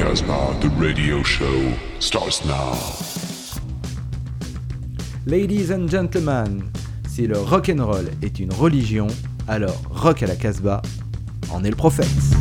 Casbah, the radio show starts now. Ladies and gentlemen, si le rock and roll est une religion, alors Rock à la Casbah en est le prophète.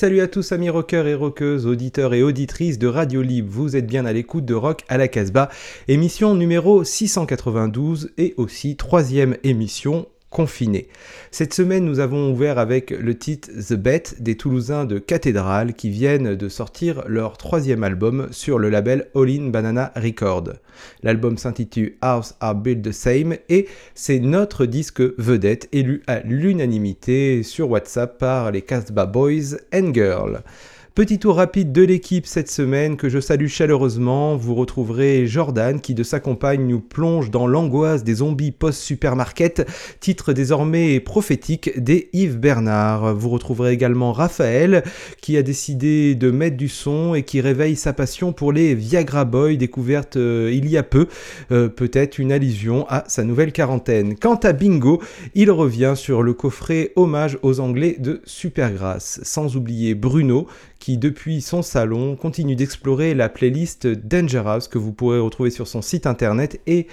Salut à tous amis rockers et rockeuses, auditeurs et auditrices de Radio Libre. Vous êtes bien à l'écoute de Rock à la Casbah, émission numéro 692 et aussi troisième émission confiné. Cette semaine, nous avons ouvert avec le titre The Bet des Toulousains de Cathédrale qui viennent de sortir leur troisième album sur le label All In Banana Record. L'album s'intitule House Are Built the Same et c'est notre disque vedette élu à l'unanimité sur WhatsApp par les Casbah Boys and Girls. Petit tour rapide de l'équipe cette semaine que je salue chaleureusement. Vous retrouverez Jordan qui de sa compagne nous plonge dans l'angoisse des zombies post-supermarket, titre désormais prophétique des Yves Bernard. Vous retrouverez également Raphaël qui a décidé de mettre du son et qui réveille sa passion pour les Viagra Boys découvertes euh, il y a peu. Euh, peut-être une allusion à sa nouvelle quarantaine. Quant à Bingo, il revient sur le coffret hommage aux Anglais de Supergrass. Sans oublier Bruno qui depuis son salon continue d'explorer la playlist Dangerous que vous pourrez retrouver sur son site internet et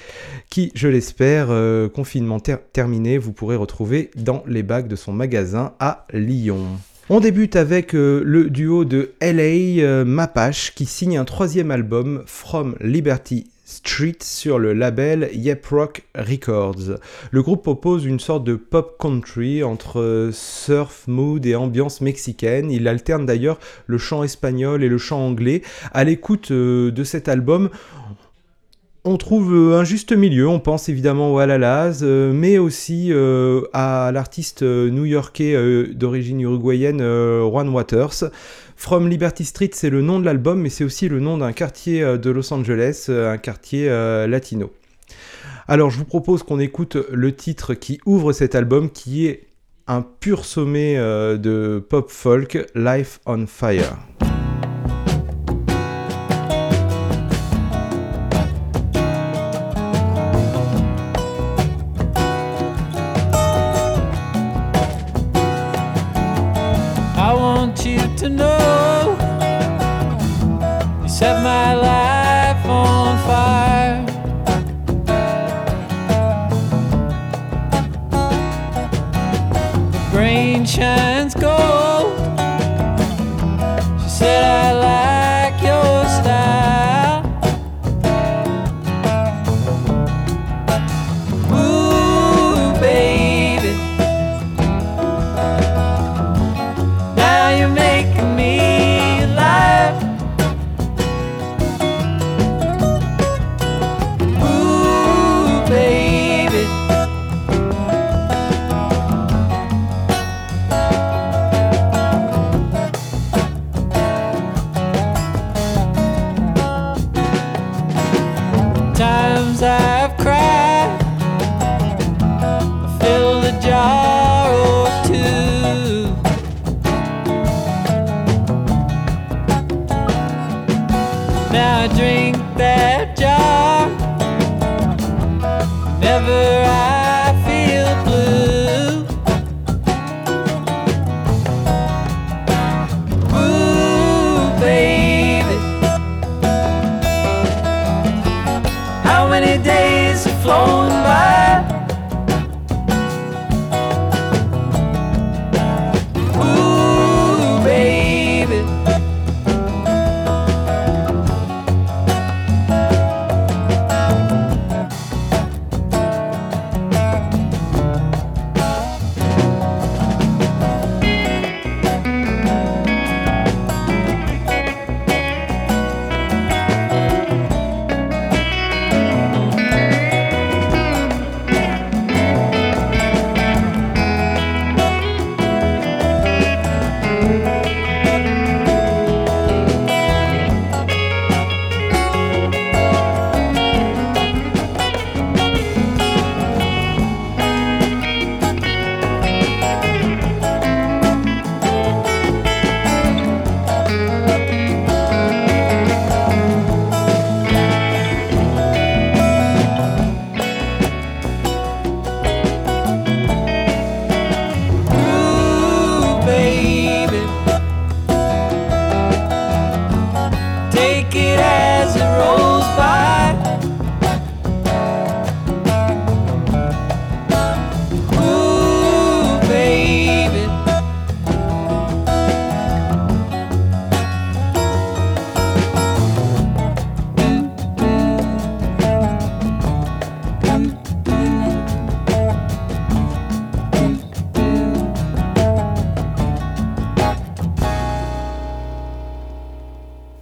qui, je l'espère, euh, confinement terminé, vous pourrez retrouver dans les bacs de son magasin à Lyon. On débute avec euh, le duo de LA euh, Mapache qui signe un troisième album From Liberty Street sur le label Yep Rock Records. Le groupe propose une sorte de pop country entre surf, mood et ambiance mexicaine. Il alterne d'ailleurs le chant espagnol et le chant anglais. À l'écoute euh, de cet album, on trouve un juste milieu, on pense évidemment au Alalaz, mais aussi à l'artiste new-yorkais d'origine uruguayenne Juan Waters. From Liberty Street, c'est le nom de l'album, mais c'est aussi le nom d'un quartier de Los Angeles, un quartier latino. Alors je vous propose qu'on écoute le titre qui ouvre cet album, qui est un pur sommet euh, de pop folk, Life on Fire.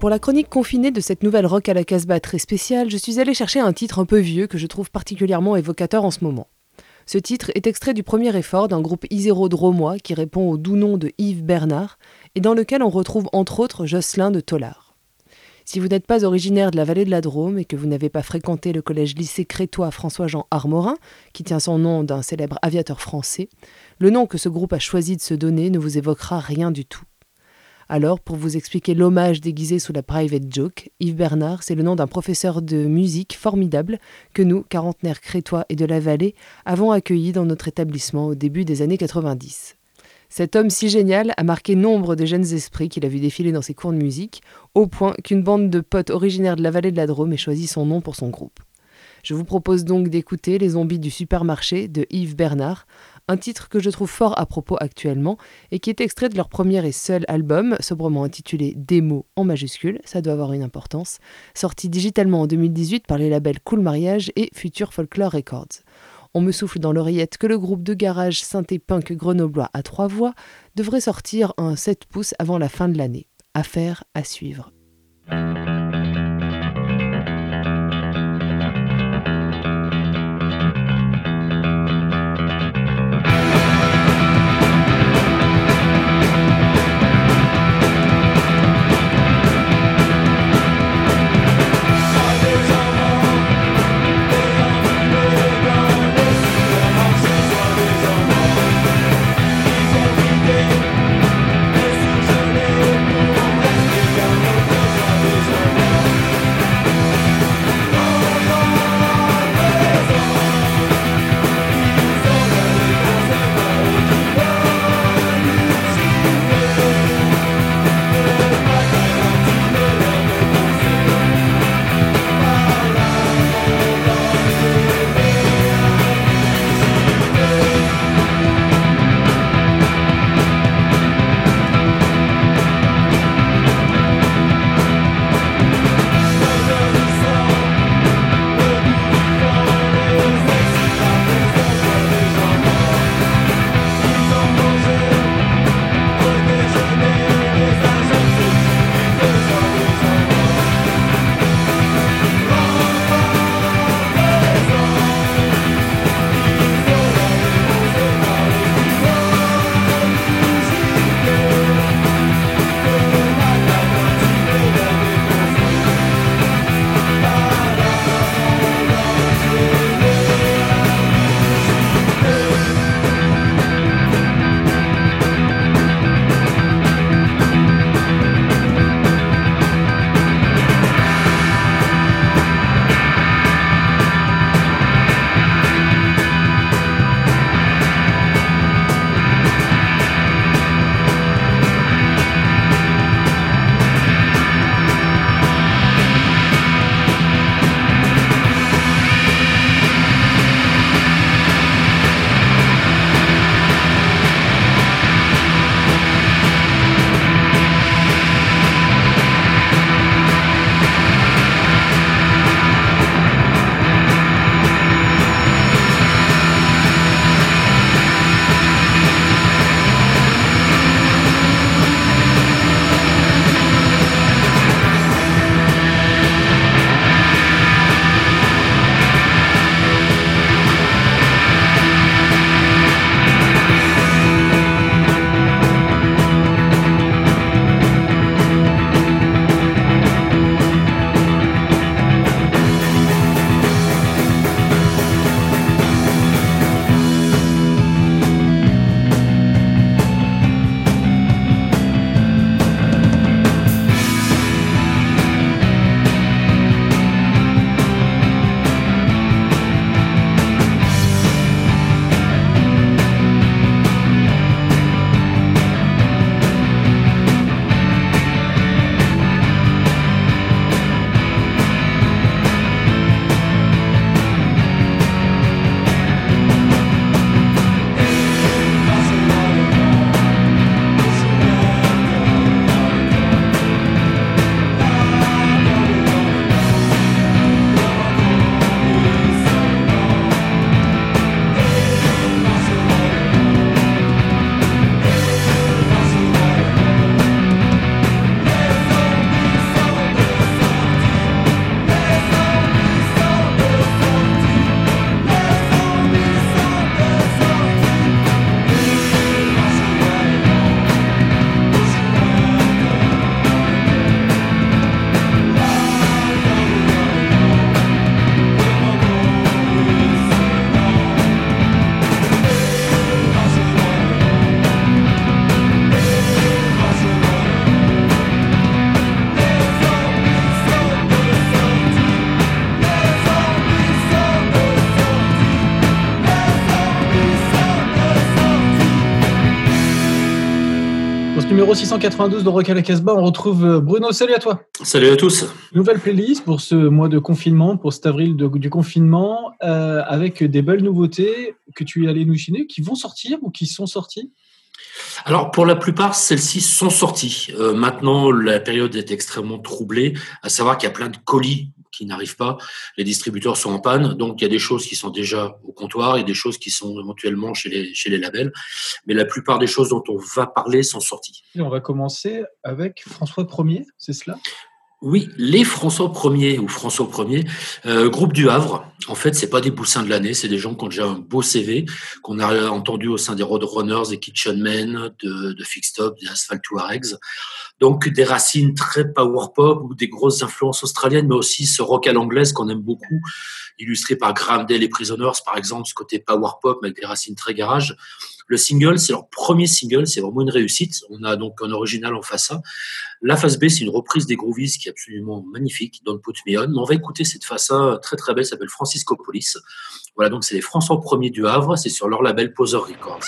Pour la chronique confinée de cette nouvelle rock à la Casbah très spéciale, je suis allé chercher un titre un peu vieux que je trouve particulièrement évocateur en ce moment. Ce titre est extrait du premier effort d'un groupe iséro dromois qui répond au doux nom de Yves Bernard et dans lequel on retrouve entre autres Jocelyn de Tollard. Si vous n'êtes pas originaire de la vallée de la Drôme et que vous n'avez pas fréquenté le collège-lycée crétois François-Jean Armorin, qui tient son nom d'un célèbre aviateur français, le nom que ce groupe a choisi de se donner ne vous évoquera rien du tout. Alors, pour vous expliquer l'hommage déguisé sous la private joke, Yves Bernard, c'est le nom d'un professeur de musique formidable que nous, quarantenaires crétois et de la vallée, avons accueilli dans notre établissement au début des années 90. Cet homme si génial a marqué nombre de jeunes esprits qu'il a vu défiler dans ses cours de musique, au point qu'une bande de potes originaires de la vallée de la Drôme ait choisi son nom pour son groupe. Je vous propose donc d'écouter Les zombies du supermarché de Yves Bernard, un titre que je trouve fort à propos actuellement et qui est extrait de leur premier et seul album, sobrement intitulé Démo en majuscule, ça doit avoir une importance, sorti digitalement en 2018 par les labels Cool Mariage et Future Folklore Records. On me souffle dans l'oreillette que le groupe de garage synthé punk grenoblois à trois voix devrait sortir un 7 pouces avant la fin de l'année. Affaire à suivre. Numéro 692 de Rock à la Casbah. On retrouve euh, Bruno. Salut à toi. Salut à tous. Nouvelle playlist pour ce mois de confinement, pour cet avril du confinement, euh, avec des belles nouveautés que tu es allé nous chiner, qui vont sortir ou qui sont sorties? Alors pour la plupart, celles-ci sont sorties. Euh, maintenant, la période est extrêmement troublée, à savoir qu'il y a plein de colis qui n'arrivent pas. Les distributeurs sont en panne, donc il y a des choses qui sont déjà au comptoir et des choses qui sont éventuellement chez les, labels. Mais la plupart des choses dont on va parler sont sorties. Et on va commencer avec François Ier, c'est cela? Oui, les François Ier ou François Ier, euh, groupe du Havre. En fait, c'est pas des boussins de l'année, c'est des gens qui ont déjà un beau CV, qu'on a entendu au sein des Roadrunners, des Kitchenmen, de, de Fixtop, des Asphalt Tuaregs. Donc des racines très power pop ou des grosses influences australiennes, mais aussi ce rock à l'anglaise qu'on aime beaucoup, illustré par Graham Dale et Prisoners, par exemple, ce côté power pop avec des racines très garage. Le single, c'est leur premier single, c'est vraiment une réussite. On a donc un original en face A. La face B, c'est une reprise des Groovies qui est absolument magnifique, Don't Put Me On. Mais on va écouter cette face A très très belle, s'appelle Francisco Police. Voilà, donc c'est les François Premier du Havre, c'est sur leur label Poser Records.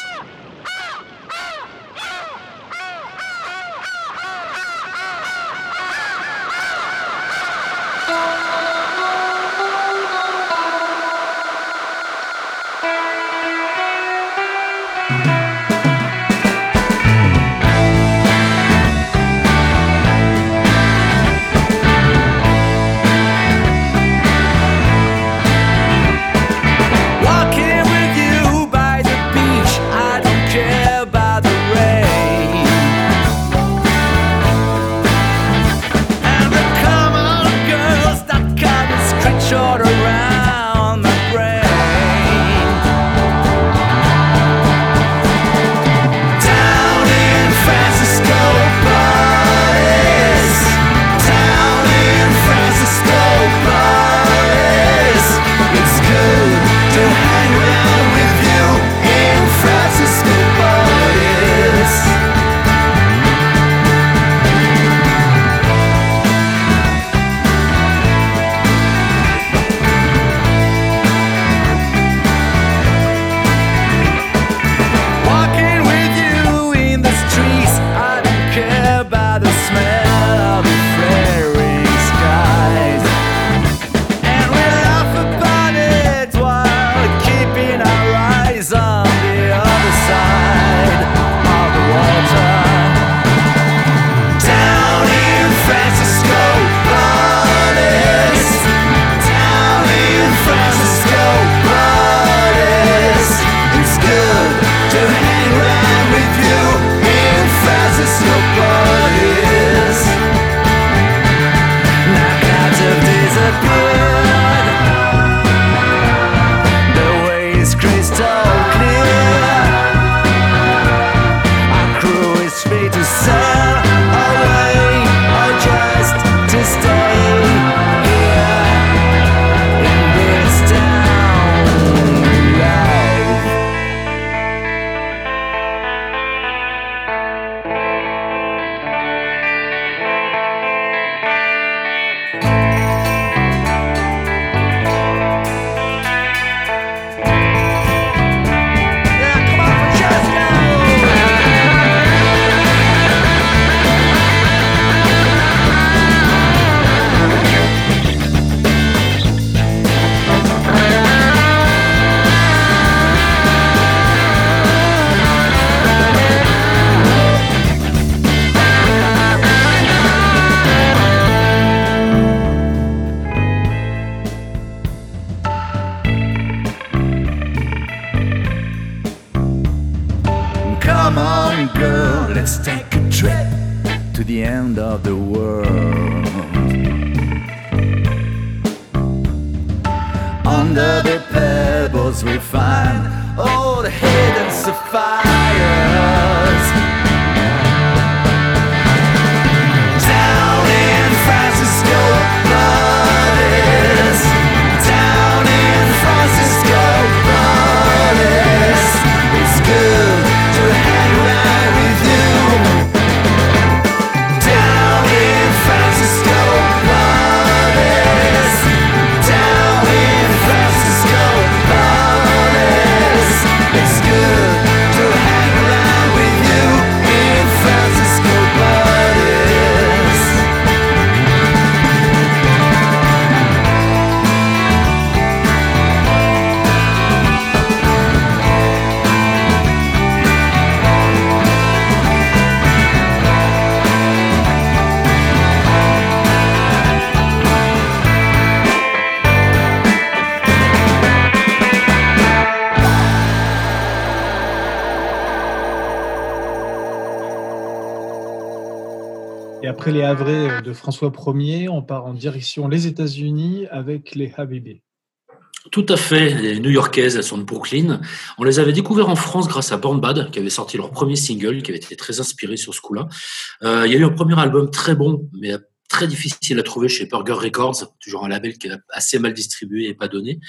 Les Havrais de François Ier, on part en direction les États-Unis avec les Habibi. Tout à fait. Les New-Yorkaises, elles sont de Brooklyn. On les avait découvertes en France grâce à Born Bad, qui avait sorti leur premier single, qui avait été très inspiré sur ce coup-là. Euh, il y a eu un premier album très bon, mais très difficile à trouver chez Burger Records, toujours un label qui est assez mal distribué et pas donné.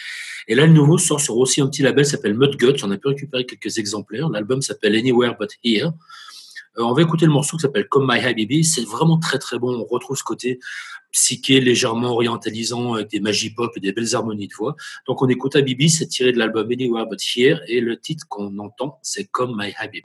Et là, le nouveau sort sur aussi un petit label s'appelle Mudgut. On a pu récupérer quelques exemplaires. L'album s'appelle Anywhere But Here. Euh, on va écouter le morceau qui s'appelle Come My Habibi. C'est vraiment très très bon. On retrouve ce côté psyché, légèrement orientalisant, avec des magies pop et des belles harmonies de voix. Donc on écoute Habibi, c'est tiré de l'album Anywhere But Here, et le titre qu'on entend, c'est Come My Habibi.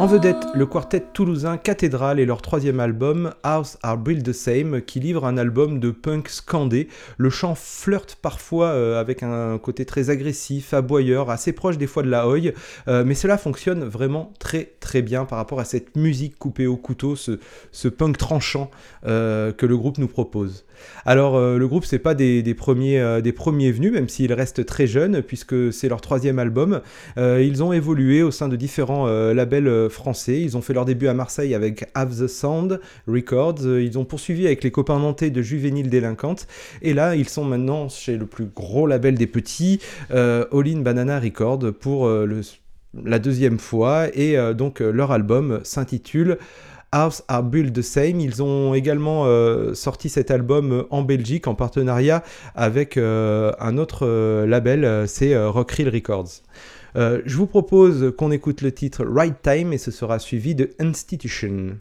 En vedette, le quartet toulousain Cathédrale et leur troisième album, House Are Built the Same, qui livre un album de punk scandé. Le chant flirte parfois euh, avec un côté très agressif, aboyeur, assez proche des fois de la oi, euh, mais cela fonctionne vraiment très très bien par rapport à cette musique coupée au couteau, ce, punk tranchant euh, que le groupe nous propose. Alors le groupe c'est pas des, premiers, des premiers venus, même s'ils restent très jeunes, puisque c'est leur troisième album. ils ont évolué au sein de différents labels français. Ils ont fait leur début à Marseille avec Have the Sound Records. Ils ont poursuivi avec les copains nantais de Juvénile Délinquante. Et là, ils sont maintenant chez le plus gros label des petits, euh, All In Banana Records, pour euh, la deuxième fois. Et euh, donc, leur album s'intitule. House Are Built the Same. Ils ont également sorti cet album en Belgique en partenariat avec un autre label, c'est Rockrill Records. Euh, je vous propose qu'on écoute le titre Right Time et ce sera suivi de Institution.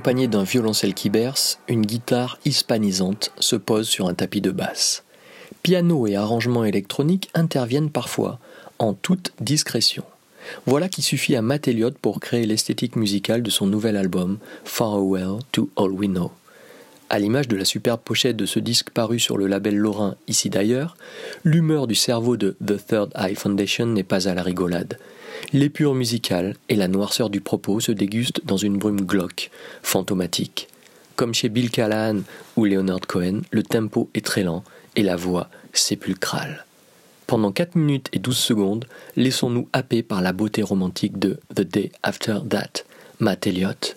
accompagné d'un violoncelle qui berce, une guitare hispanisante se pose sur un tapis de basse. Piano et arrangements électroniques interviennent parfois, en toute discrétion. Voilà qui suffit à Matt Elliott pour créer l'esthétique musicale de son nouvel album Farewell to All We Know. À l'image de la superbe pochette de ce disque paru sur le label Lorrain Ici d'ailleurs, l'humeur du cerveau de The Third Eye Foundation n'est pas à la rigolade l'épure musicale et la noirceur du propos se dégustent dans une brume glauque, fantomatique. Comme chez Bill Callahan ou Leonard Cohen, le tempo est très lent et la voix sépulcrale. Pendant 4 minutes et 12 secondes, laissons-nous happer par la beauté romantique de The Day After That, Matt Elliott.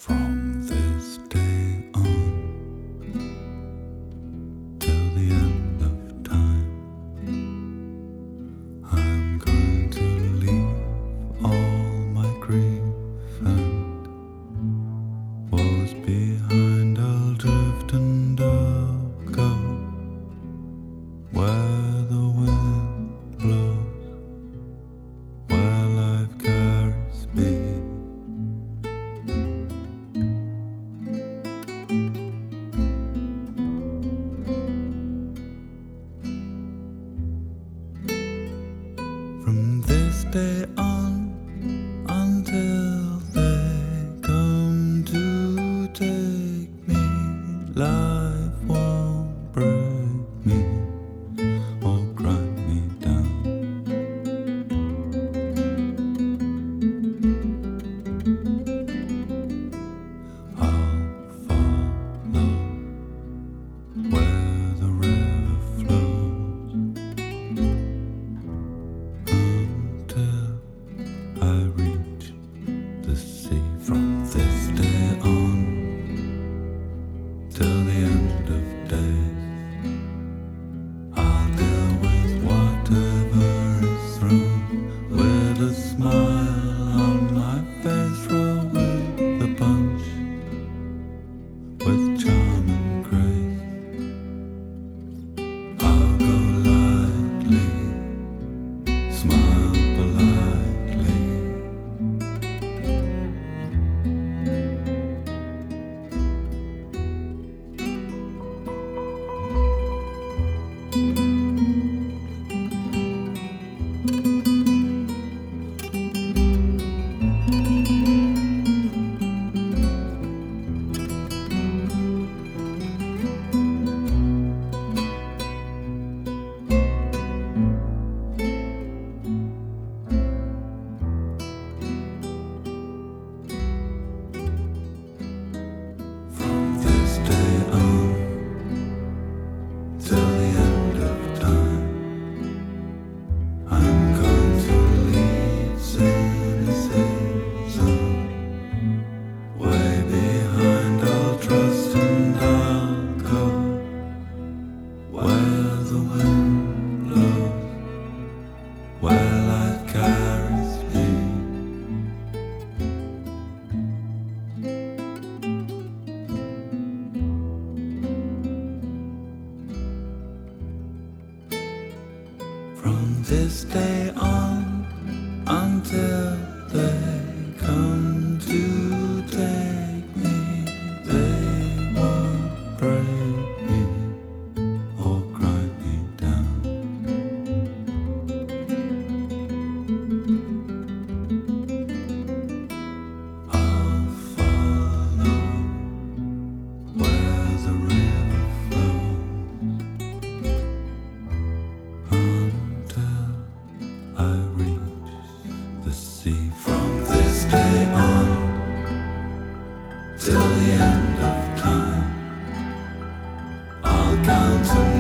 comes away.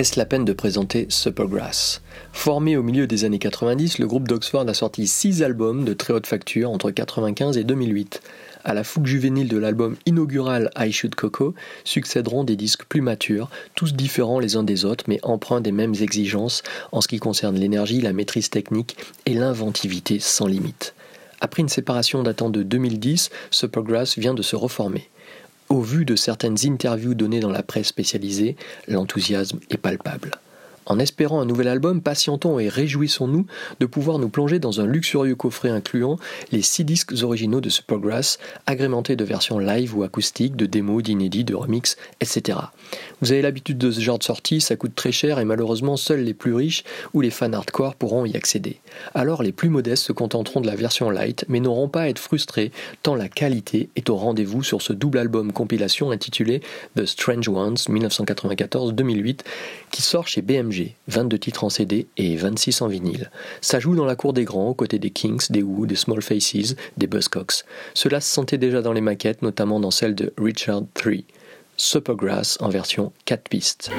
Est-ce la peine de présenter Supergrass Formé au milieu des années 90, le groupe d'Oxford a sorti 6 albums de très haute facture entre 1995 et 2008. À la fougue juvénile de l'album inaugural I Should Coco succéderont des disques plus matures, tous différents les uns des autres mais empreints des mêmes exigences en ce qui concerne l'énergie, la maîtrise technique et l'inventivité sans limite. Après une séparation datant de 2010, Supergrass vient de se reformer. Au vu de certaines interviews données dans la presse spécialisée, l'enthousiasme est palpable. En espérant un nouvel album, patientons et réjouissons-nous de pouvoir nous plonger dans un luxurieux coffret incluant les six disques originaux de Supergrass, agrémentés de versions live ou acoustiques, de démos, d'inédits, de remix, etc. Vous avez l'habitude de ce genre de sortie, ça coûte très cher et malheureusement seuls les plus riches ou les fans hardcore pourront y accéder. Alors les plus modestes se contenteront de la version light, mais n'auront pas à être frustrés tant la qualité est au rendez-vous sur ce double album compilation intitulé The Strange Ones 1994-2008 qui sort chez BMG, 22 titres en CD et 26 en vinyle. Ça joue dans la cour des grands, aux côtés des Kings, des Who, des Small Faces, des Buzzcocks. Cela se sentait déjà dans les maquettes, notamment dans celle de Richard III. Supergrass en version 4 pistes.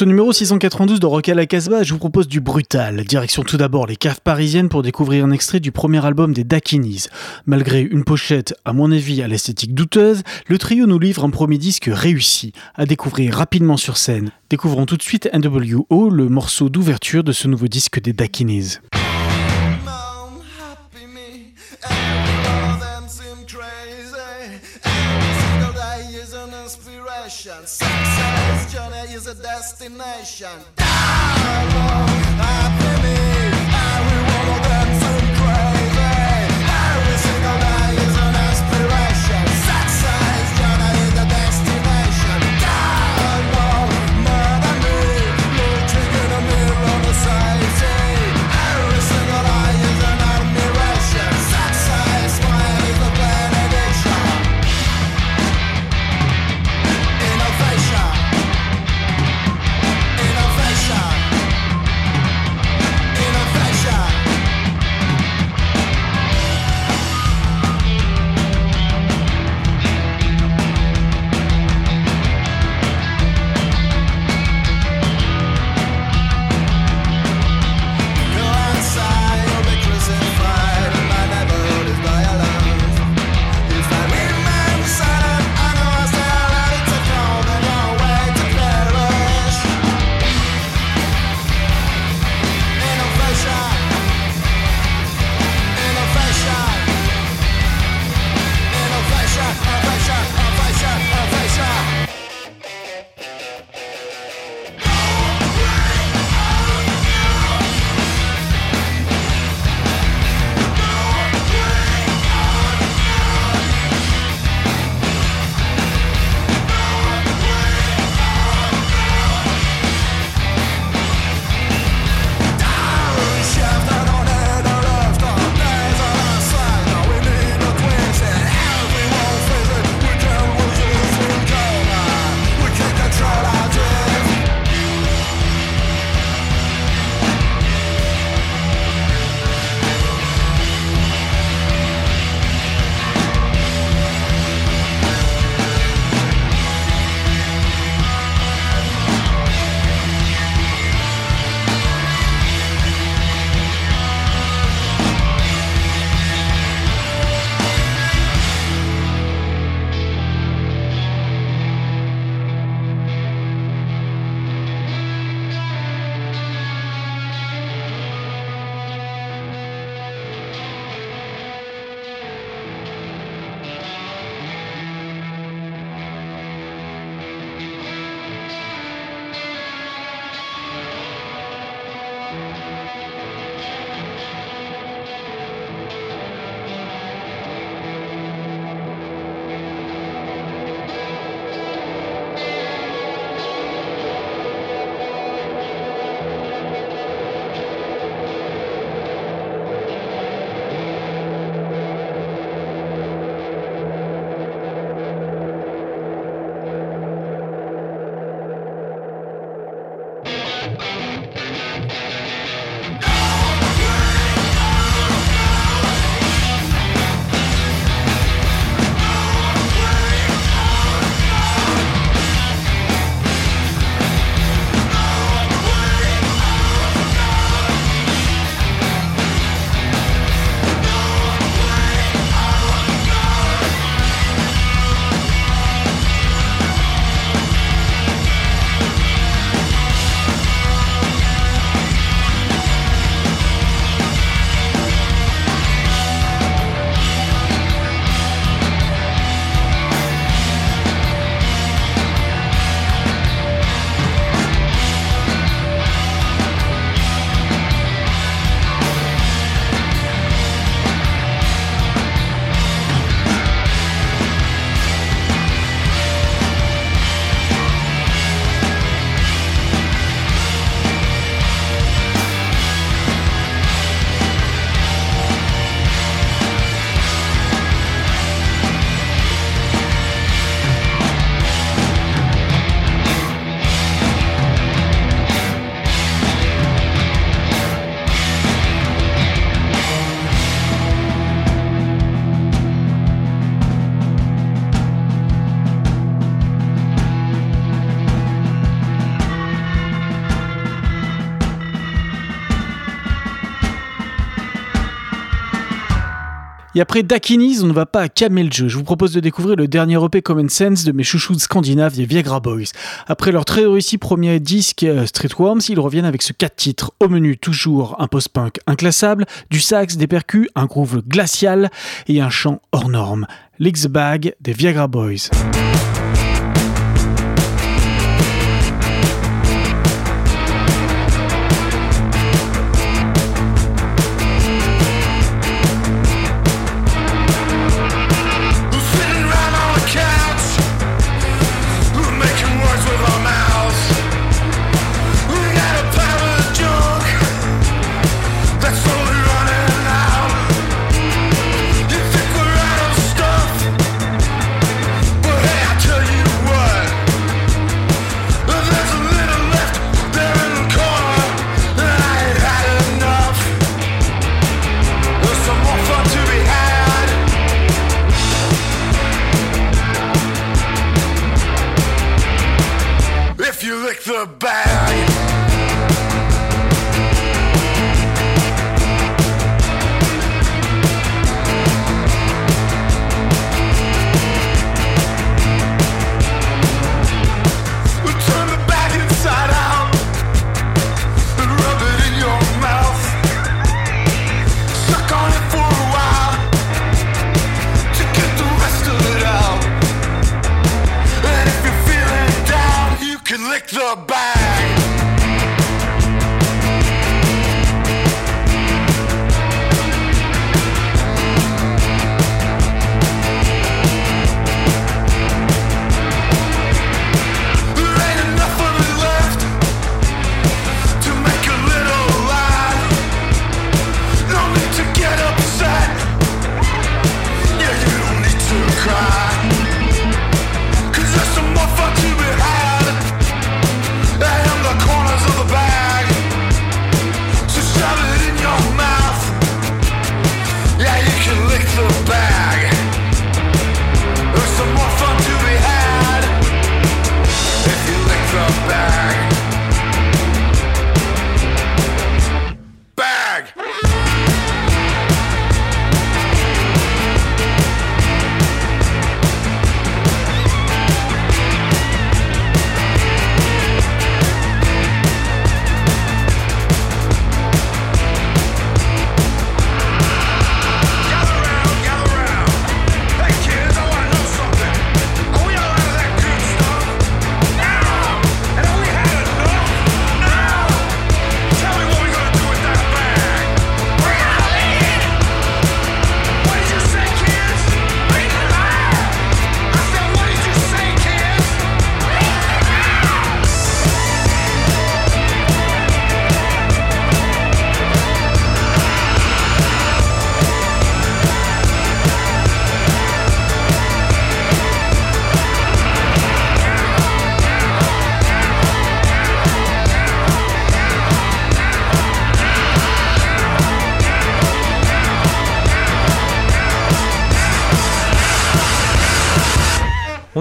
Ce numéro 692 de Rock à la Casbah, je vous propose du brutal. Direction tout d'abord les caves parisiennes pour découvrir un extrait du premier album des Dakinis. Malgré une pochette, à mon avis, à l'esthétique douteuse, le trio nous livre un premier disque réussi, à découvrir rapidement sur scène. Découvrons tout de suite NWO, le morceau d'ouverture de ce nouveau disque des Dakinis. A destination. Happy Et après Dakinis, on ne va pas à calmer le jeu. Je vous propose de découvrir le dernier EP Common Sense de mes chouchous scandinaves, les Viagra Boys. Après leur très réussi premier disque euh, Streetworms, ils reviennent avec ce 4 titres. Au menu, toujours un post-punk inclassable, du sax, des percus, un groove glacial et un chant hors norme. L'X-Bag des Viagra Boys. bad. a bag.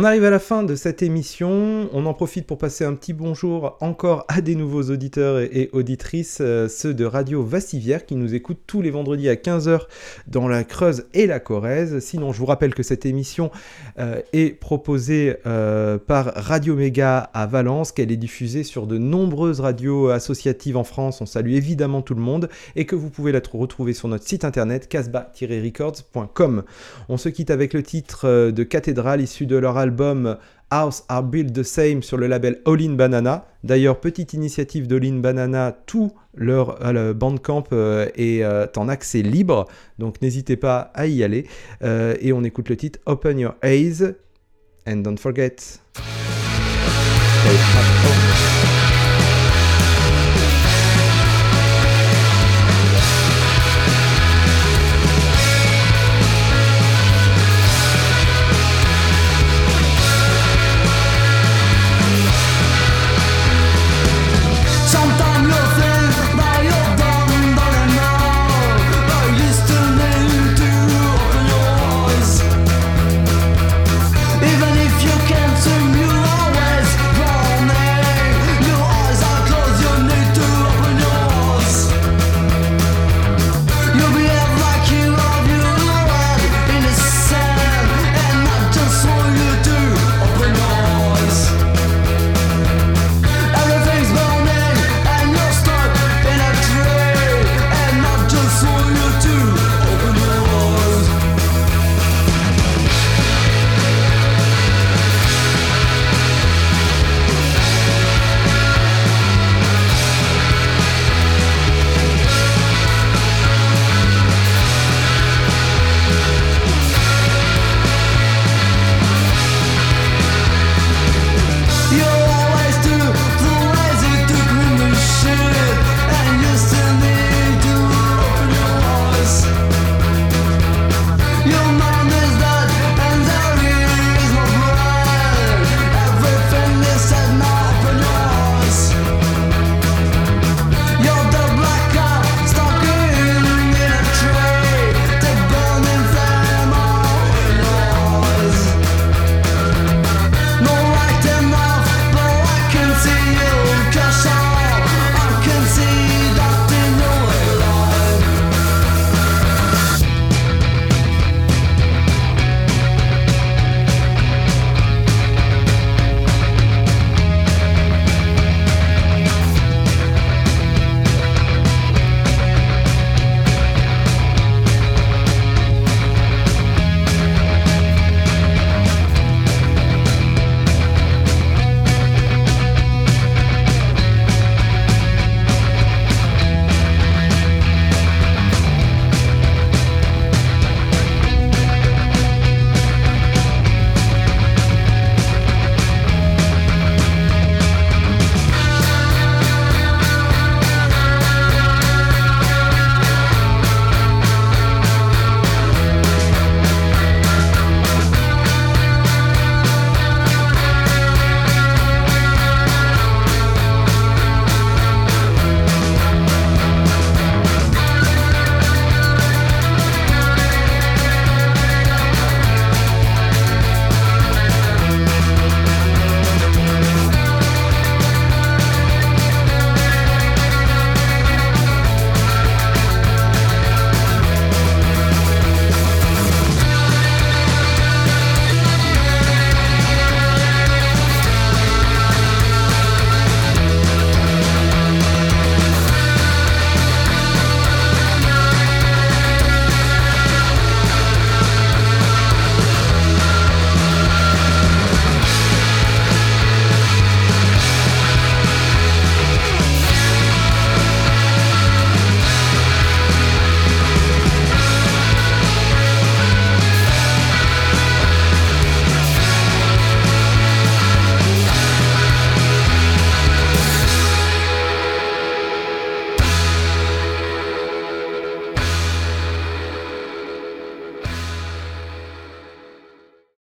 On arrive à la fin de cette émission. On en profite pour passer un petit bonjour encore à des nouveaux auditeurs et, auditrices, euh, ceux de Radio Vassivière qui nous écoutent tous les vendredis à 15h dans la Creuse et la Corrèze. Sinon, je vous rappelle que cette émission euh, est proposée euh, par Radio Méga à Valence, qu'elle est diffusée sur de nombreuses radios associatives en France. On salue évidemment tout le monde et que vous pouvez la tr- retrouver sur notre site internet casbah-records.com. On se quitte avec le titre de Cathédrale issu de leur House Are Built the Same sur le label All In Banana. D'ailleurs, petite initiative d'All In Banana, tout leur euh, Bandcamp euh, est euh, en accès libre, donc n'hésitez pas à y aller. Et on écoute le titre Open Your Eyes and Don't Forget.